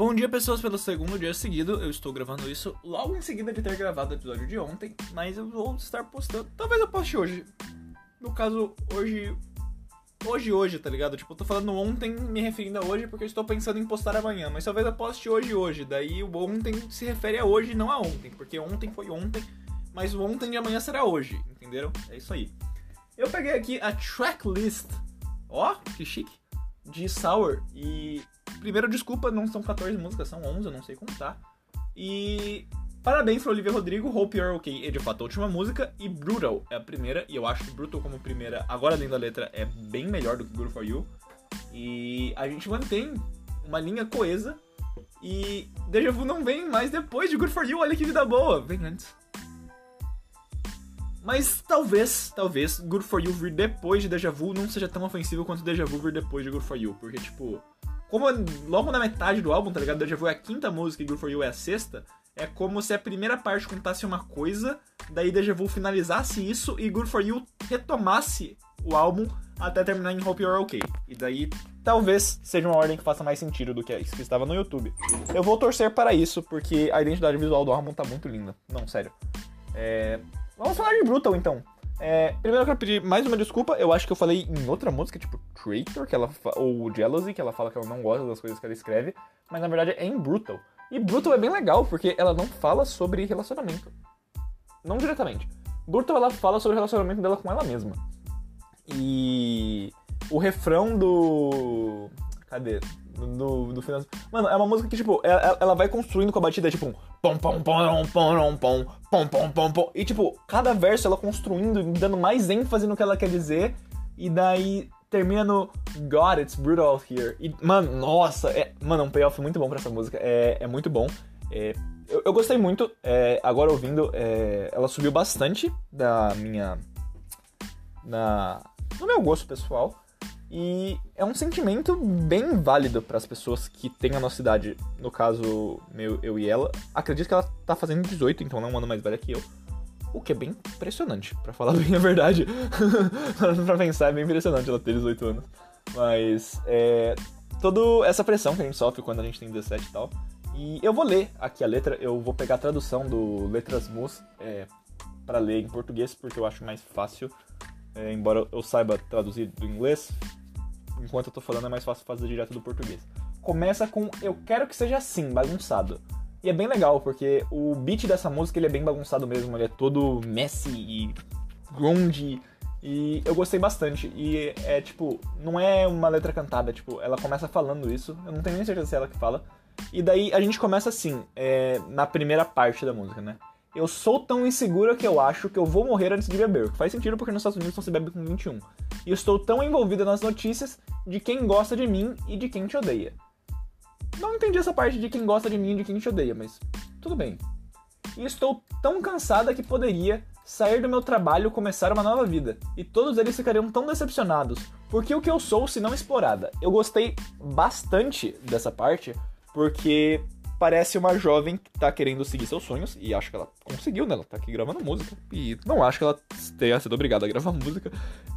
Bom dia, pessoas, pelo segundo dia seguido. Eu estou gravando isso logo em seguida de ter gravado o episódio de ontem, mas eu vou estar postando. Talvez eu poste hoje. No caso, hoje. Hoje, hoje, tá ligado? Tipo, eu tô falando ontem, me referindo a hoje, porque eu estou pensando em postar amanhã. Mas talvez eu poste hoje, hoje. Daí o ontem se refere a hoje, não a ontem. Porque ontem foi ontem, mas o ontem de amanhã será hoje. Entenderam? É isso aí. Eu peguei aqui a tracklist. Ó, que chique. De Sour. E Primeiro, desculpa, não são 14 músicas, são 11, eu não sei contar. E parabéns para Olivia Rodrigo, Hope You're Okay é de fato a última música. E Brutal é a primeira, e eu acho que Brutal como primeira, agora dentro da letra, é bem melhor do que Good For You. E a gente mantém uma linha coesa. E Deja Vu não vem mais depois de Good For You, olha que vida boa, vem antes. Mas talvez, talvez, Good For You vir depois de Deja Vu não seja tão ofensivo quanto Deja Vu vir depois de Good For You. Porque, tipo, como logo na metade do álbum, tá ligado? Deja Vu é a quinta música e Good For You é a sexta. É como se a primeira parte contasse uma coisa, daí Deja Vu finalizasse isso e Good For You retomasse o álbum até terminar em Hope You're Okay. E daí talvez seja uma ordem que faça mais sentido do que isso que estava no YouTube. Eu vou torcer para isso, porque a identidade visual do álbum tá muito linda. Não, sério. É... Vamos falar de Brutal então. É, primeiro eu quero pedir mais uma desculpa. Eu acho que eu falei em outra música, tipo Traitor, que ela ou Jealousy, que ela fala que ela não gosta das coisas que ela escreve, mas na verdade é em Brutal. E Brutal é bem legal porque ela não fala sobre relacionamento. Não diretamente. Brutal ela fala sobre o relacionamento dela com ela mesma. E o refrão do Cadê? Do, do final. Mano, é uma música que, tipo, ela, ela vai construindo com a batida, tipo, um pom pom pom pom pom pom pom pom pom. E, tipo, cada verso ela construindo, dando mais ênfase no que ela quer dizer. E daí termina no God, it's brutal here. E, mano, nossa, é, mano, é um payoff muito bom pra essa música. É, é muito bom. É, eu, eu, gostei muito. É, agora ouvindo, é, ela subiu bastante da minha. Na, no meu gosto pessoal. E é um sentimento bem válido para as pessoas que têm a nossa idade. No caso, meu, eu e ela. Acredito que ela tá fazendo 18, então não é um ano mais velha que eu. O que é bem impressionante, para falar bem a verdade. pra pensar, é bem impressionante ela ter 18 anos. Mas, é. Toda essa pressão que a gente sofre quando a gente tem 17 e tal. E eu vou ler aqui a letra, eu vou pegar a tradução do Letras Mus é, para ler em português, porque eu acho mais fácil. É, embora eu saiba traduzir do inglês, enquanto eu tô falando é mais fácil fazer direto do português. Começa com Eu quero que seja assim, bagunçado. E é bem legal, porque o beat dessa música ele é bem bagunçado mesmo, ele é todo messy e grunge. E eu gostei bastante. E é tipo, não é uma letra cantada, tipo, ela começa falando isso. Eu não tenho nem certeza se é ela que fala. E daí a gente começa assim, é, na primeira parte da música, né? Eu sou tão insegura que eu acho que eu vou morrer antes de beber. Faz sentido porque nos Estados Unidos não se bebe com 21. E estou tão envolvida nas notícias de quem gosta de mim e de quem te odeia. Não entendi essa parte de quem gosta de mim e de quem te odeia, mas tudo bem. E estou tão cansada que poderia sair do meu trabalho e começar uma nova vida. E todos eles ficariam tão decepcionados. Porque o que eu sou se não explorada? Eu gostei bastante dessa parte, porque parece uma jovem que tá querendo seguir seus sonhos, e acho que ela conseguiu, né? Ela tá aqui gravando música. E não acho que ela tenha sido obrigada a gravar música,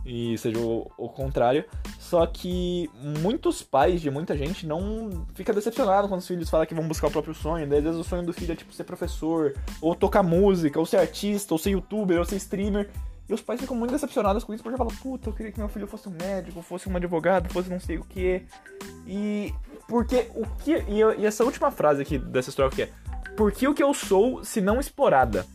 e seja o, o contrário. Só que muitos pais de muita gente não fica decepcionado quando os filhos falam que vão buscar o próprio sonho. Daí, às vezes o sonho do filho é tipo ser professor, ou tocar música, ou ser artista, ou ser youtuber, ou ser streamer. E os pais ficam muito decepcionados com isso porque falam, puta, eu queria que meu filho fosse um médico, fosse um advogado, fosse não sei o que. E porque o que. E, e, essa última frase aqui dessa história que é. Por que o que eu sou se não explorada?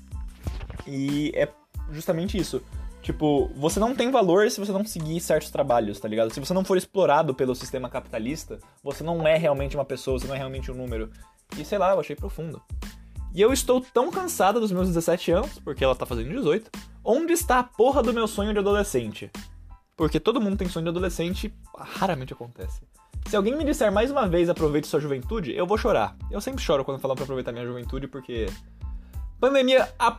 E é justamente isso. Tipo, você não tem valor se você não seguir certos trabalhos, tá ligado? Se você não for explorado pelo sistema capitalista, você não é realmente uma pessoa, você não é realmente um número. E sei lá, eu achei profundo. E eu estou tão cansada dos meus 17 anos, porque ela tá fazendo 18. Onde está a porra do meu sonho de adolescente? Porque todo mundo tem sonho de adolescente, raramente acontece. Se alguém me disser mais uma vez aproveite sua juventude, eu vou chorar. Eu sempre choro quando falam pra aproveitar minha juventude, porque. Pandemia a...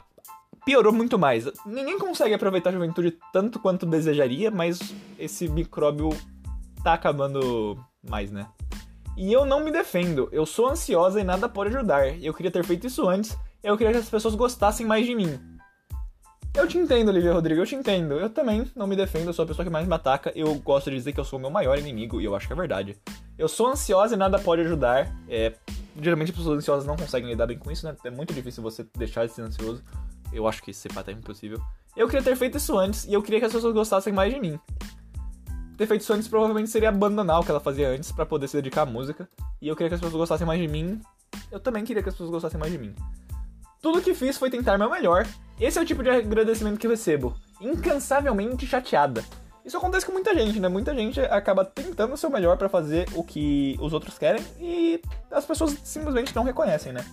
piorou muito mais. Ninguém consegue aproveitar a juventude tanto quanto desejaria, mas esse micróbio tá acabando mais, né? E eu não me defendo. Eu sou ansiosa e nada pode ajudar. Eu queria ter feito isso antes. Eu queria que as pessoas gostassem mais de mim. Eu te entendo, Olivia Rodrigo, eu te entendo. Eu também não me defendo, eu sou a pessoa que mais me ataca. Eu gosto de dizer que eu sou o meu maior inimigo, e eu acho que é verdade. Eu sou ansiosa e nada pode ajudar. É, geralmente as pessoas ansiosas não conseguem lidar bem com isso, né? É muito difícil você deixar de ser ansioso. Eu acho que ser até impossível. Eu queria ter feito isso antes e eu queria que as pessoas gostassem mais de mim. Ter feito isso antes provavelmente seria abandonar o que ela fazia antes para poder se dedicar à música. E eu queria que as pessoas gostassem mais de mim. Eu também queria que as pessoas gostassem mais de mim. Tudo que fiz foi tentar meu melhor. Esse é o tipo de agradecimento que eu recebo. Incansavelmente chateada. Isso acontece com muita gente, né? Muita gente acaba tentando o seu melhor para fazer o que os outros querem e as pessoas simplesmente não reconhecem, né?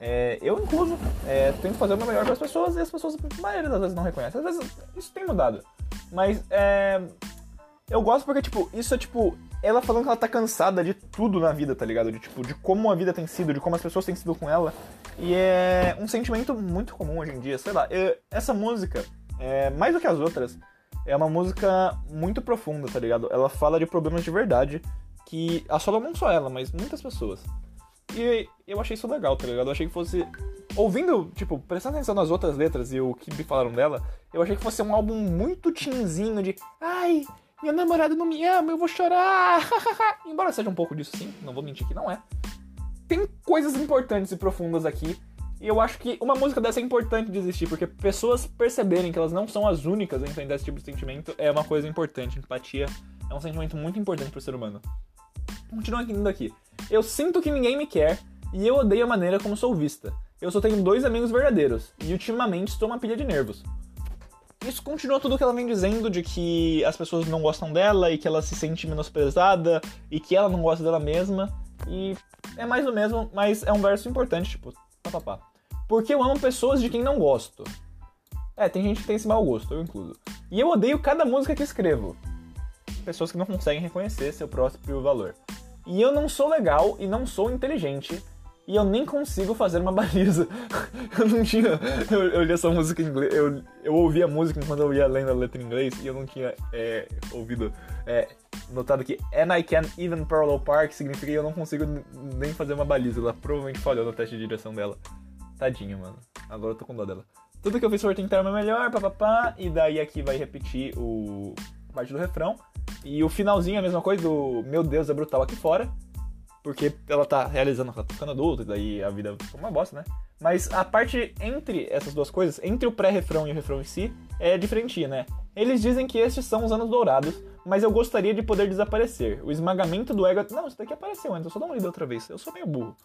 É, eu, incluso, é, tento fazer o meu melhor para as pessoas e as pessoas, a maioria das vezes, não reconhecem. Às vezes, isso tem mudado. Mas, é, eu gosto porque, tipo, isso é, tipo, ela falando que ela tá cansada de tudo na vida, tá ligado? De, tipo, de como a vida tem sido, de como as pessoas têm sido com ela. E é um sentimento muito comum hoje em dia, sei lá. Eu, essa música, é, mais do que as outras, é uma música muito profunda, tá ligado? Ela fala de problemas de verdade que assolam não só ela, mas muitas pessoas. E eu achei isso legal, tá ligado? Eu achei que fosse. Ouvindo, tipo, prestando atenção nas outras letras e o que me falaram dela, eu achei que fosse um álbum muito tinzinho de. Ai, minha namorada não me ama, eu vou chorar. Embora seja um pouco disso sim, não vou mentir que não é. Tem coisas importantes e profundas aqui e eu acho que uma música dessa é importante de existir, porque pessoas perceberem que elas não são as únicas a entender esse tipo de sentimento é uma coisa importante. Empatia é um sentimento muito importante para o ser humano. Continuando aqui. Eu sinto que ninguém me quer e eu odeio a maneira como sou vista. Eu só tenho dois amigos verdadeiros e ultimamente estou uma pilha de nervos. Isso continua tudo que ela vem dizendo de que as pessoas não gostam dela e que ela se sente menosprezada e que ela não gosta dela mesma. E é mais o mesmo, mas é um verso importante, tipo, papapá. Porque eu amo pessoas de quem não gosto. É, tem gente que tem esse mau gosto, eu incluso. E eu odeio cada música que escrevo. Pessoas que não conseguem reconhecer seu próprio valor. E eu não sou legal e não sou inteligente. E eu nem consigo fazer uma baliza. eu não tinha. Eu, eu li essa música em inglês. Eu, eu ouvi a música enquanto eu ia lendo a letra em inglês e eu não tinha é, ouvido. É, notado que And I Can't Even Parallel Park significa que eu não consigo nem fazer uma baliza. Ela provavelmente falhou no teste de direção dela. Tadinho, mano. Agora eu tô com dó dela. Tudo que eu fiz foi tentar o meu melhor, papapá, e daí aqui vai repetir o parte do refrão. E o finalzinho é a mesma coisa do Meu Deus é brutal aqui fora. Porque ela tá realizando, tá ficando adulta, e daí a vida ficou uma bosta, né? Mas a parte entre essas duas coisas, entre o pré-refrão e o refrão em si, é diferente, né? Eles dizem que estes são os anos dourados, mas eu gostaria de poder desaparecer. O esmagamento do ego. Não, isso daqui apareceu antes, eu só dou uma lida outra vez. Eu sou meio burro.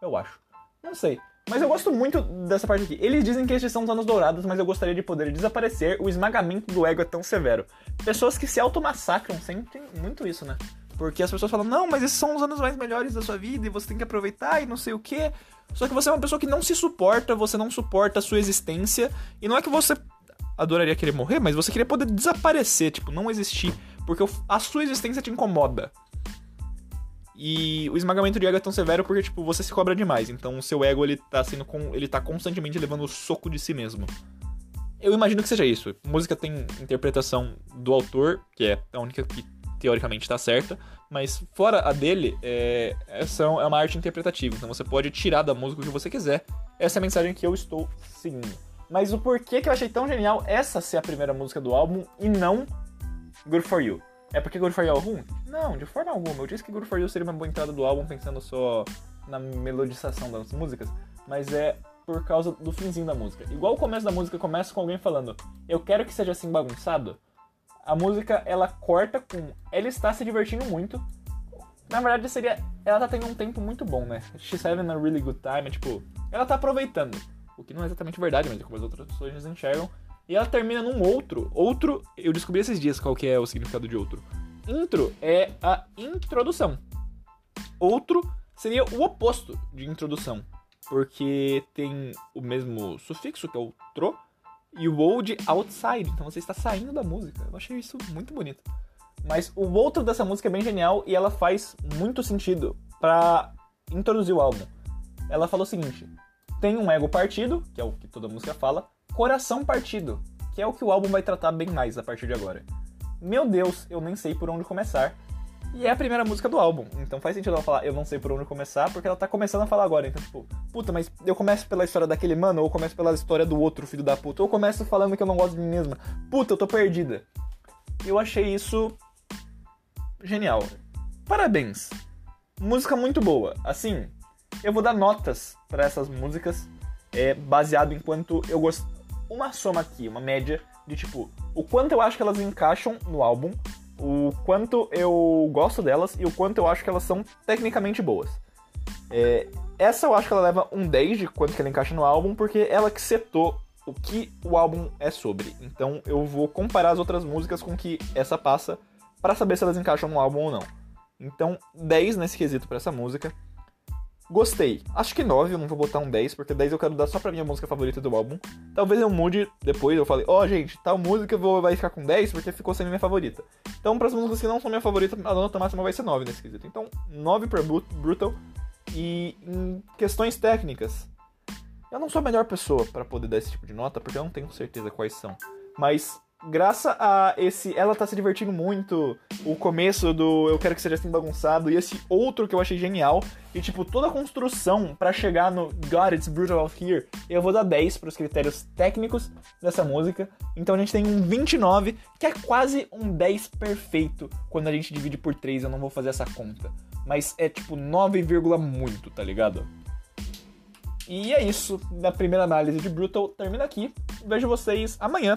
Eu acho. Não sei. Mas eu gosto muito dessa parte aqui. Eles dizem que estes são os anos dourados, mas eu gostaria de poder desaparecer. O esmagamento do ego é tão severo. Pessoas que se automassacram sentem muito isso, né? Porque as pessoas falam, não, mas esses são os anos mais melhores da sua vida e você tem que aproveitar e não sei o quê. Só que você é uma pessoa que não se suporta, você não suporta a sua existência. E não é que você adoraria querer morrer, mas você queria poder desaparecer, tipo, não existir. Porque a sua existência te incomoda. E o esmagamento de ego é tão severo porque, tipo, você se cobra demais. Então o seu ego, ele tá sendo. Com, ele tá constantemente levando o soco de si mesmo. Eu imagino que seja isso. Música tem interpretação do autor, que é a única que teoricamente está certa, mas fora a dele, é, essa é uma arte interpretativa. Então você pode tirar da música o que você quiser. Essa é a mensagem que eu estou seguindo. Mas o porquê que eu achei tão genial essa ser a primeira música do álbum e não Good For You? É porque Good For You é ruim? Não, de forma alguma. Eu disse que Good For You seria uma boa entrada do álbum pensando só na melodização das músicas, mas é por causa do finzinho da música. Igual o começo da música começa com alguém falando eu quero que seja assim bagunçado, a música ela corta com ela está se divertindo muito. Na verdade seria ela tá tendo um tempo muito bom, né? She's having a really good time, é tipo, ela tá aproveitando. O que não é exatamente verdade, mas é como as outras pessoas enxergam. E ela termina num outro. Outro, eu descobri esses dias qual que é o significado de outro. Intro é a introdução. Outro seria o oposto de introdução, porque tem o mesmo sufixo, que é o tro, e o ou de outside, então você está saindo da música. Eu achei isso muito bonito. Mas o outro dessa música é bem genial e ela faz muito sentido para introduzir o álbum. Ela fala o seguinte: tem um ego partido, que é o que toda música fala, Coração Partido, que é o que o álbum vai tratar bem mais a partir de agora. Meu Deus, eu nem sei por onde começar. E é a primeira música do álbum, então faz sentido ela falar eu não sei por onde começar, porque ela tá começando a falar agora. Então, tipo, puta, mas eu começo pela história daquele mano, ou começo pela história do outro filho da puta, ou começo falando que eu não gosto de mim mesma. Puta, eu tô perdida. Eu achei isso genial. Parabéns. música muito boa. Assim, eu vou dar notas para essas músicas, é, baseado em quanto eu gosto. Uma soma aqui, uma média de tipo, o quanto eu acho que elas encaixam no álbum, o quanto eu gosto delas e o quanto eu acho que elas são tecnicamente boas. É, essa eu acho que ela leva um 10 de quanto que ela encaixa no álbum, porque ela que setou o que o álbum é sobre. Então eu vou comparar as outras músicas com que essa passa para saber se elas encaixam no álbum ou não. Então, 10 nesse quesito para essa música. Gostei. Acho que 9, eu não vou botar um 10, porque 10 eu quero dar só pra minha música favorita do álbum. Talvez eu mude depois, eu falei, ó, oh, gente, tal música vou, vai ficar com 10 porque ficou sendo minha favorita. Então, pras músicas que não são minha favorita, a nota máxima vai ser 9 nesse quesito. Então, 9 pra Brutal. E em questões técnicas, eu não sou a melhor pessoa para poder dar esse tipo de nota, porque eu não tenho certeza quais são. Mas graças a esse ela tá se divertindo muito, o começo do eu quero que seja assim bagunçado e esse outro que eu achei genial e tipo toda a construção para chegar no God It's Brutal Out Here, eu vou dar 10 para os critérios técnicos dessa música. Então a gente tem um 29, que é quase um 10 perfeito quando a gente divide por 3, eu não vou fazer essa conta. Mas é tipo 9, muito, tá ligado? E é isso, a primeira análise de Brutal termina aqui. Vejo vocês amanhã